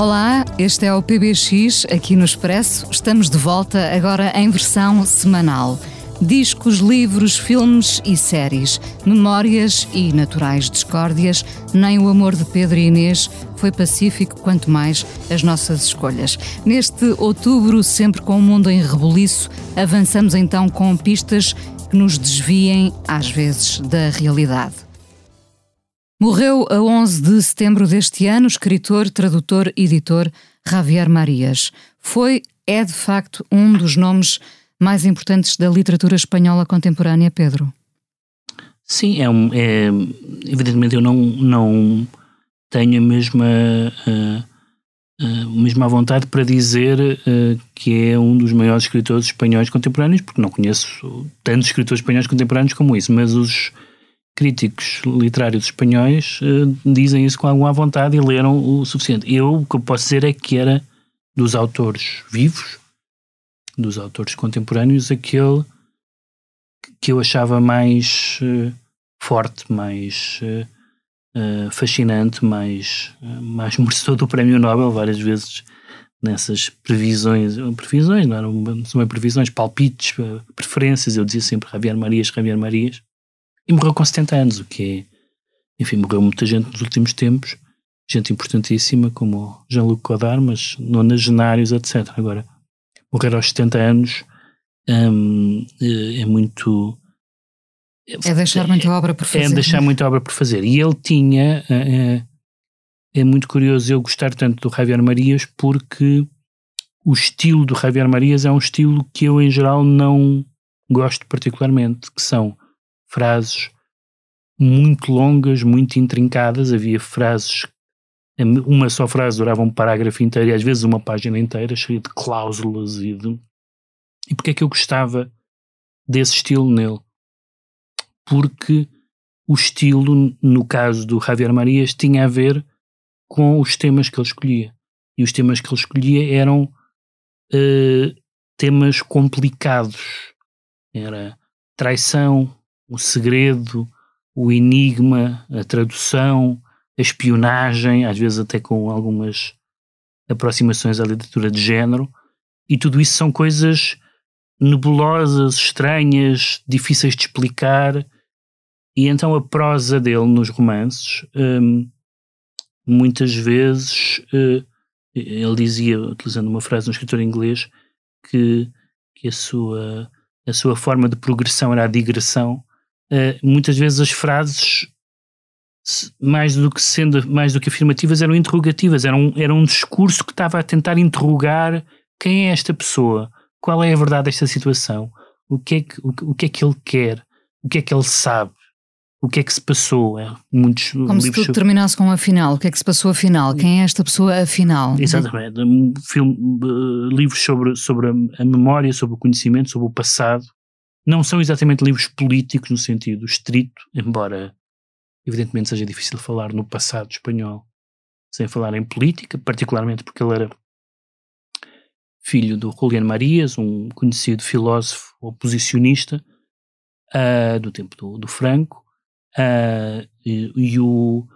Olá, este é o PBX aqui no Expresso. Estamos de volta agora em versão semanal. Discos, livros, filmes e séries, memórias e naturais discórdias, nem o amor de Pedro e Inês foi pacífico, quanto mais as nossas escolhas. Neste outubro, sempre com o mundo em rebuliço, avançamos então com pistas que nos desviem, às vezes, da realidade. Morreu a 11 de setembro deste ano o escritor, tradutor e editor Javier Marias. Foi, é de facto, um dos nomes mais importantes da literatura espanhola contemporânea, Pedro. Sim, é, um, é evidentemente eu não, não tenho a mesma, uh, uh, a mesma vontade para dizer uh, que é um dos maiores escritores espanhóis contemporâneos, porque não conheço tantos escritores espanhóis contemporâneos como isso, mas os críticos literários espanhóis uh, dizem isso com alguma vontade e leram o suficiente. Eu, o que eu posso dizer é que era dos autores vivos, dos autores contemporâneos, aquele que eu achava mais uh, forte, mais uh, fascinante, mais, mais merecedor do Prémio Nobel, várias vezes nessas previsões, previsões, não eram, previsões, palpites, preferências, eu dizia sempre Javier Marias, Javier Marias, e morreu com 70 anos, o que é. Enfim, morreu muita gente nos últimos tempos, gente importantíssima, como Jean-Luc Godard, mas nonagenários, etc. Agora, morrer aos 70 anos hum, é muito. É deixar muita obra por fazer. É deixar muita obra por fazer. E ele tinha. É, é muito curioso eu gostar tanto do Javier Marias porque o estilo do Javier Marias é um estilo que eu, em geral, não gosto particularmente, que são frases muito longas, muito intrincadas. Havia frases, uma só frase durava um parágrafo inteiro e às vezes uma página inteira, cheia de cláusulas e de. E é que eu gostava desse estilo nele? Porque o estilo, no caso do Javier Marias, tinha a ver com os temas que ele escolhia. E os temas que ele escolhia eram uh, temas complicados. Era traição, o segredo, o enigma, a tradução, a espionagem, às vezes até com algumas aproximações à literatura de género, e tudo isso são coisas nebulosas, estranhas, difíceis de explicar, e então a prosa dele nos romances, hum, muitas vezes, uh, ele dizia, utilizando uma frase de um escritor inglês, que, que a, sua, a sua forma de progressão era a digressão, Uh, muitas vezes as frases mais do que sendo mais do que afirmativas eram interrogativas era um, era um discurso que estava a tentar interrogar quem é esta pessoa qual é a verdade desta situação o que é que, o, o que é que ele quer o que é que ele sabe o que é que se passou. É, muitos como se tudo sobre... terminasse com um afinal o que é que se passou afinal? Quem é esta pessoa afinal? Exatamente. Um filme, uh, livros sobre, sobre a, a memória sobre o conhecimento sobre o passado não são exatamente livros políticos no sentido estrito, embora evidentemente seja difícil falar no passado espanhol sem falar em política, particularmente porque ele era filho do Julián Marias, um conhecido filósofo oposicionista uh, do tempo do, do Franco, uh, e, e, o,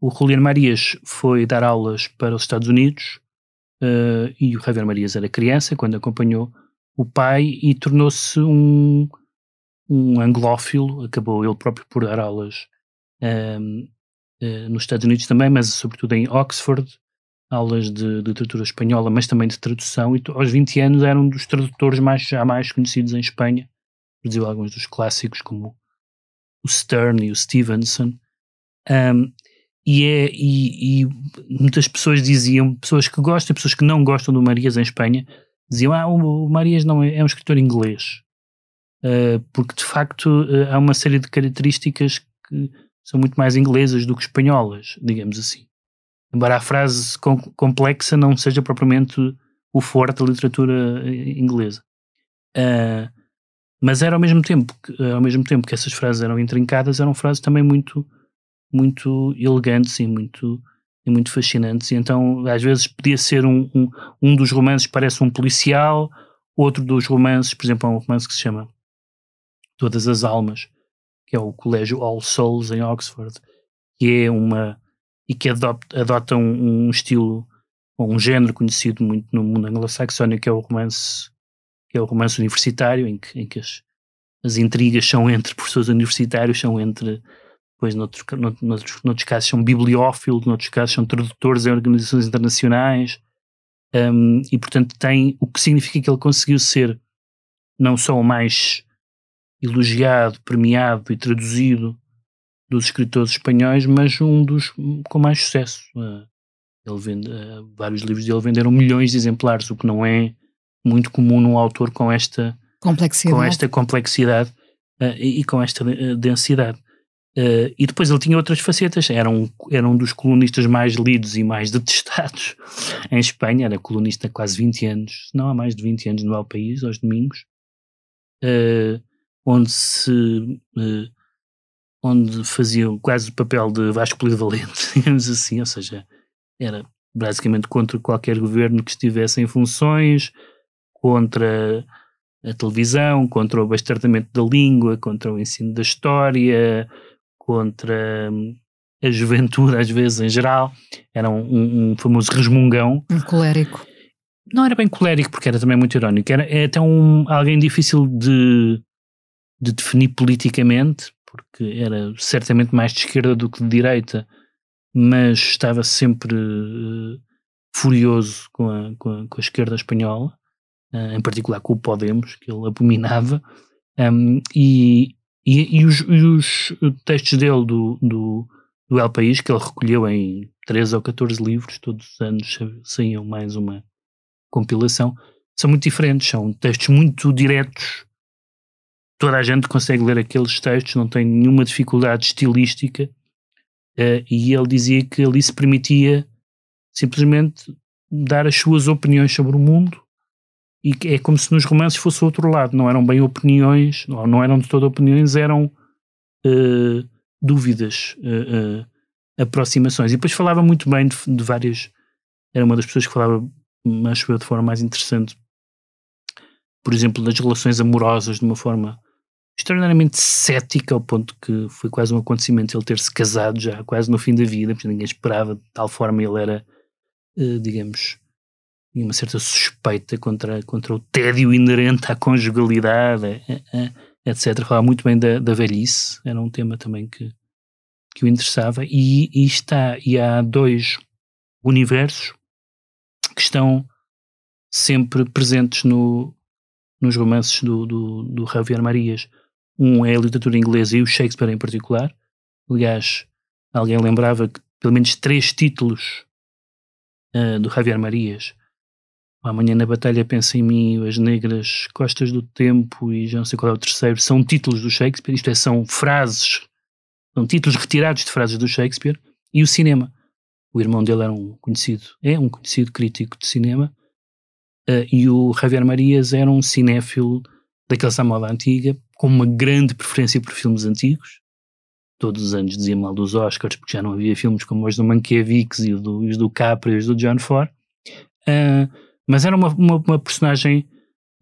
o Julián Marias foi dar aulas para os Estados Unidos uh, e o Javier Marias era criança quando acompanhou o pai e tornou-se um, um anglófilo, acabou ele próprio por dar aulas um, uh, eh, nos Estados Unidos também, mas sobretudo em Oxford, aulas de, de literatura espanhola, mas também de tradução, e aos 20 anos era um dos tradutores mais, já mais conhecidos em Espanha, traduziu alguns dos clássicos como o Stern e o Stevenson, um, e, é, e, e, muitas pessoas diziam, pessoas que gostam, pessoas que não gostam do Marias em Espanha, diziam, ah, o, Marias não é, é um escritor inglês, porque de facto uh, há uma série de características que são muito mais inglesas do que espanholas, digamos assim. Embora a frase com, complexa não seja propriamente o forte da literatura eh, inglesa. Uh, mas era ao mesmo tempo que, ao mesmo tempo que essas frases eram intrincadas, eram frases também muito muito elegantes e muito e muito fascinantes. E então, às vezes, podia ser um, um, um dos romances parece um policial, outro dos romances, por exemplo, há um romance que se chama Todas as Almas, que é o Colégio All Souls em Oxford, que é uma e que adopta, adota um, um estilo ou um género conhecido muito no mundo anglo-saxónico, que é o romance que é o romance universitário, em que, em que as, as intrigas são entre professores universitários, são entre depois noutros, noutros, noutros casos são bibliófilos, noutros casos são tradutores em organizações internacionais, um, e portanto tem o que significa que ele conseguiu ser não só o mais elogiado, premiado e traduzido dos escritores espanhóis, mas um dos com mais sucesso. Uh, ele vende, uh, vários livros dele venderam milhões de exemplares, o que não é muito comum num autor com esta complexidade, com esta complexidade uh, e, com esta densidade. E depois ele tinha outras facetas, era um, era um dos colunistas mais lidos e mais detestados em Espanha, era colunista há quase 20 anos, não há mais de 20 anos no El País, aos domingos, uh, onde se uh, onde fazia quase o papel de Vasco Polivalente, digamos assim, ou seja, era basicamente contra qualquer governo que estivesse em funções, contra a televisão, contra o bastardamento da língua, contra o ensino da história, contra hum, a juventude, às vezes em geral. Era um, um famoso resmungão. Um colérico. Não era bem colérico, porque era também muito irónico. Era é até um, alguém difícil de, de definir politicamente, porque era certamente mais de esquerda do que de direita, mas estava sempre uh, furioso com a, com a, com, a, esquerda espanhola, uh, em particular com o Podemos, que ele abominava, um, e, e, e, os, e, os, textos dele do, do, do El País, que ele recolheu em 13 ou 14 livros, todos os anos saíam mais uma compilação, são muito diferentes, são textos muito diretos. Toda a gente consegue ler aqueles textos, não tem nenhuma dificuldade estilística. Uh, e ele dizia que ali se permitia simplesmente dar as suas opiniões sobre o mundo e é como se nos romances fosse outro lado, não eram bem opiniões, ou não eram de toda opiniões, eram uh, dúvidas, uh, uh, aproximações. E depois falava muito bem de, de, várias. Era uma das pessoas que falava, acho eu, de forma mais interessante, por exemplo, das relações amorosas, de uma forma extraordinariamente cética, ao ponto que foi quase um acontecimento ele ter-se casado já quase no fim da vida, porque ninguém esperava, de tal forma ele era, digamos e uma certa suspeita contra, contra o tédio inerente à conjugalidade, eh, eh, etc. Falava muito bem da, da velhice, era um tema também que, que o interessava, e, e, está, e há dois universos que estão sempre presentes no, nos romances do, do, do Javier Marias. Um é a literatura inglesa e o Shakespeare em particular. Aliás, alguém lembrava que pelo menos três títulos uh, do Javier Marias Amanhã na Batalha Pensa em Mim, As Negras Costas do Tempo e já não sei qual é o terceiro, são títulos do Shakespeare, isto é, são frases, são títulos retirados de frases do Shakespeare, e o cinema. O irmão dele era um conhecido, é um conhecido crítico de cinema, uh, e o Javier Marias era um cinéfilo daqueles à moda antiga, com uma grande preferência por filmes antigos. Todos os anos dizia mal dos Oscars, porque já não havia filmes como os do Mankiewicz e os do, os do Capra e os do John Ford. Uh, mas era uma, uma, uma personagem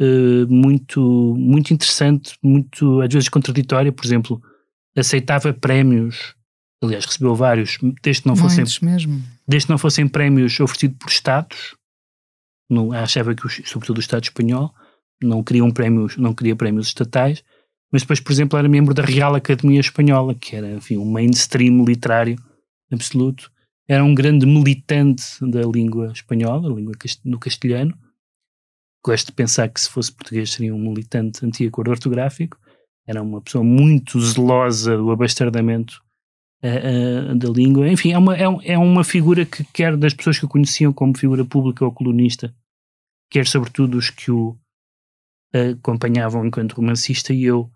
uh, muito, muito interessante, muito às vezes contraditória, por exemplo, aceitava prémios, aliás recebeu vários, desde que não fossem, mesmo. Desde que não fossem prémios oferecidos por Estados, não, achava que, sobretudo o Estado espanhol, não queriam prémios, não queria prémios estatais, mas depois, por exemplo, era membro da Real Academia Espanhola, que era, enfim, um mainstream literário absoluto, era um grande militante da língua espanhola, a língua do castelhano. Gosto de pensar que se fosse português seria um militante anti-acordo ortográfico. Era uma pessoa muito zelosa do abastardamento uh, uh, da língua. Enfim, é uma, é, é, uma figura que, quer das pessoas que o conheciam como figura pública ou colunista, quer sobretudo os que o acompanhavam enquanto romancista, e eu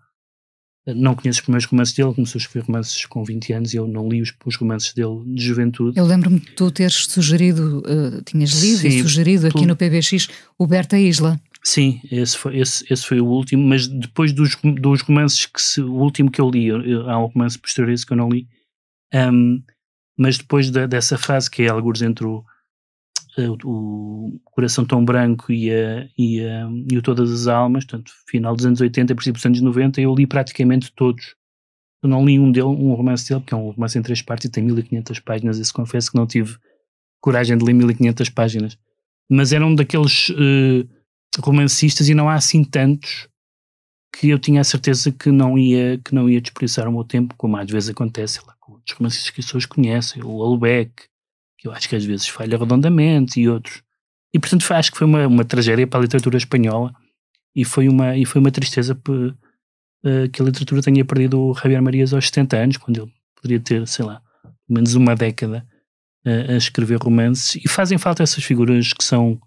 Não conheço os primeiros romances dele, começou a escrever romances com 20 anos e eu não li os, os romances dele de juventude. Eu lembro-me de tu teres sugerido, uh, tinhas lido Sim, e sugerido aqui tu- no PBX o Berta Isla. Sim, esse foi, esse, esse foi o último, mas depois dos, dos romances que se, o último que eu li, eu- eu- há um romance posterior a esse que eu não li, Ahm, mas depois da- dessa fase que é alguns entre o, eh, o, o Coração Tão Branco e, a, e, a, e o Todas as Almas, portanto, final dos anos 80 e princípio dos anos 90, eu li praticamente todos. Eu não li um dele, um romance dele, porque é um romance em três partes e tem 1500 páginas, esse confesso que não tive coragem de ler 1500 páginas. Mas era um daqueles eh, romancistas e não há assim tantos que eu tinha a certeza que não ia, que não ia desperdiçar o meu tempo, como às vezes acontece lá, com outros romancistas que as pessoas conhecem, o Albeck, eu acho que às vezes falha redondamente, e outros. E portanto acho que foi uma, uma tragédia para a literatura espanhola e foi uma, e foi uma tristeza eh, que a literatura tenha perdido o Javier Marias aos 70 anos, quando ele poderia ter, sei lá, pelo menos uma década eh, a escrever romances. E fazem falta essas figuras que são,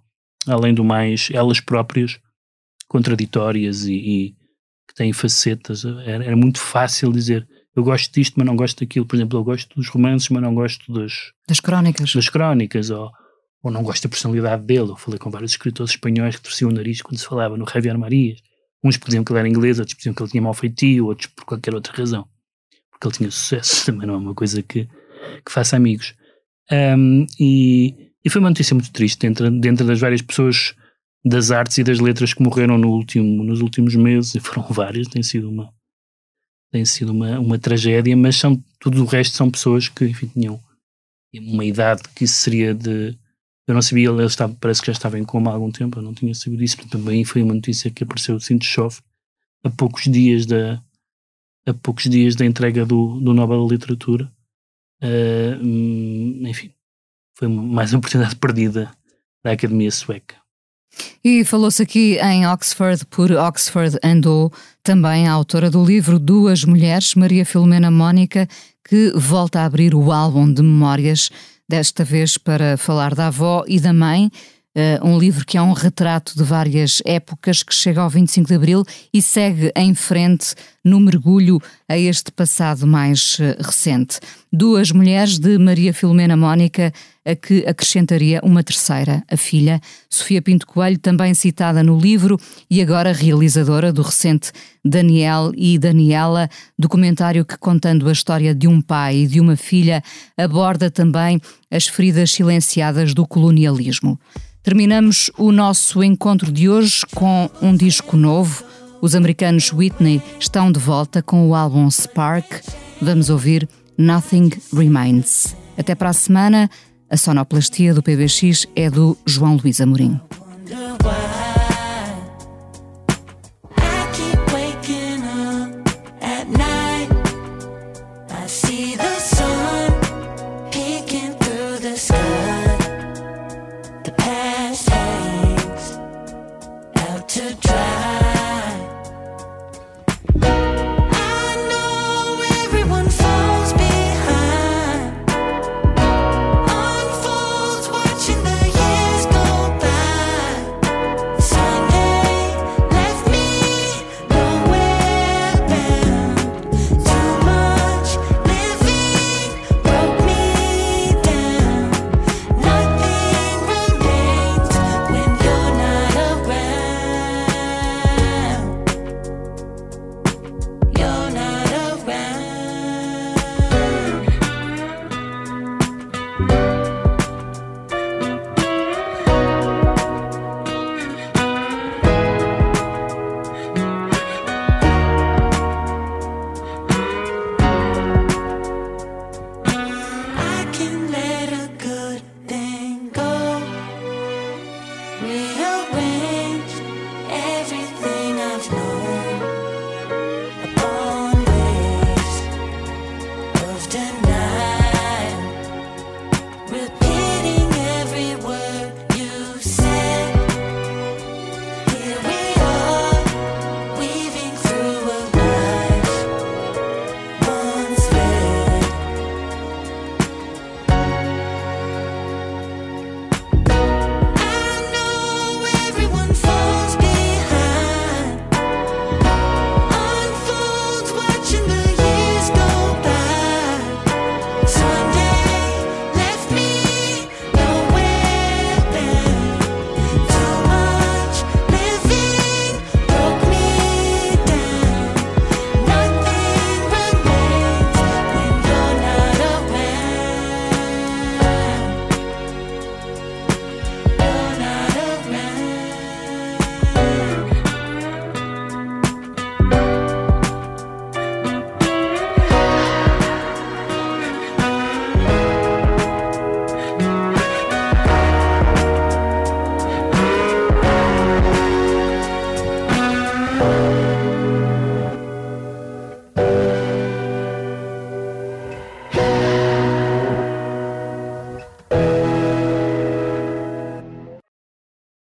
além do mais, elas próprias contraditórias e, e que têm facetas. Era, era muito fácil dizer eu gosto disto, mas não gosto daquilo. Por exemplo, eu gosto dos romances, mas não gosto das, Das crónicas. das crónicas, ou, ou não gosto da personalidade dele. Eu falei com vários escritores espanhóis que torciam o nariz quando se falava no Javier Marias. Uns porque diziam que ele era inglês, outros diziam que ele tinha mau feitio, outros por qualquer outra razão. Porque ele tinha sucesso, também não é uma coisa que, que faça amigos. Um, e, e foi uma notícia muito triste dentro, dentro das várias pessoas das artes e das letras que morreram no último, nos últimos meses, e foram várias, tem sido uma tem sido uma, uma tragédia, mas são, tudo o resto são pessoas que enfim, tinham uma idade que isso seria de eu não sabia, ele estava, parece que já estava em coma há algum tempo, eu não tinha sabido disso, mas também foi uma notícia que apareceu assim de chove a poucos dias da a poucos dias da entrega do, do Nobel da Literatura Uh, enfim, foi mais uma oportunidade perdida da Academia Sueca. E falou-se aqui em Oxford por Oxford andou também a autora do livro Duas Mulheres, Maria Filomena Mónica, que volta a abrir o álbum de memórias, desta vez para falar da avó e da mãe. Uh, um livro que é um retrato de várias épocas que chega ao 25 de Abril e segue em frente no mergulho a este passado mais uh, recente. Duas mulheres de Maria Filomena Mónica, a que acrescentaria uma terceira, a filha, Sofia Pinto Coelho, também citada no livro e agora realizadora do recente Daniel e Daniela, documentário que, contando a história de um pai e de uma filha, aborda também as feridas silenciadas do colonialismo. Terminamos o nosso encontro de hoje com um disco novo. Os americanos Whitney estão de volta com o álbum Spark. Vamos ouvir Nothing Remains. Até para a semana. A sonoplastia do PBX é do João Luís Amorim. can lay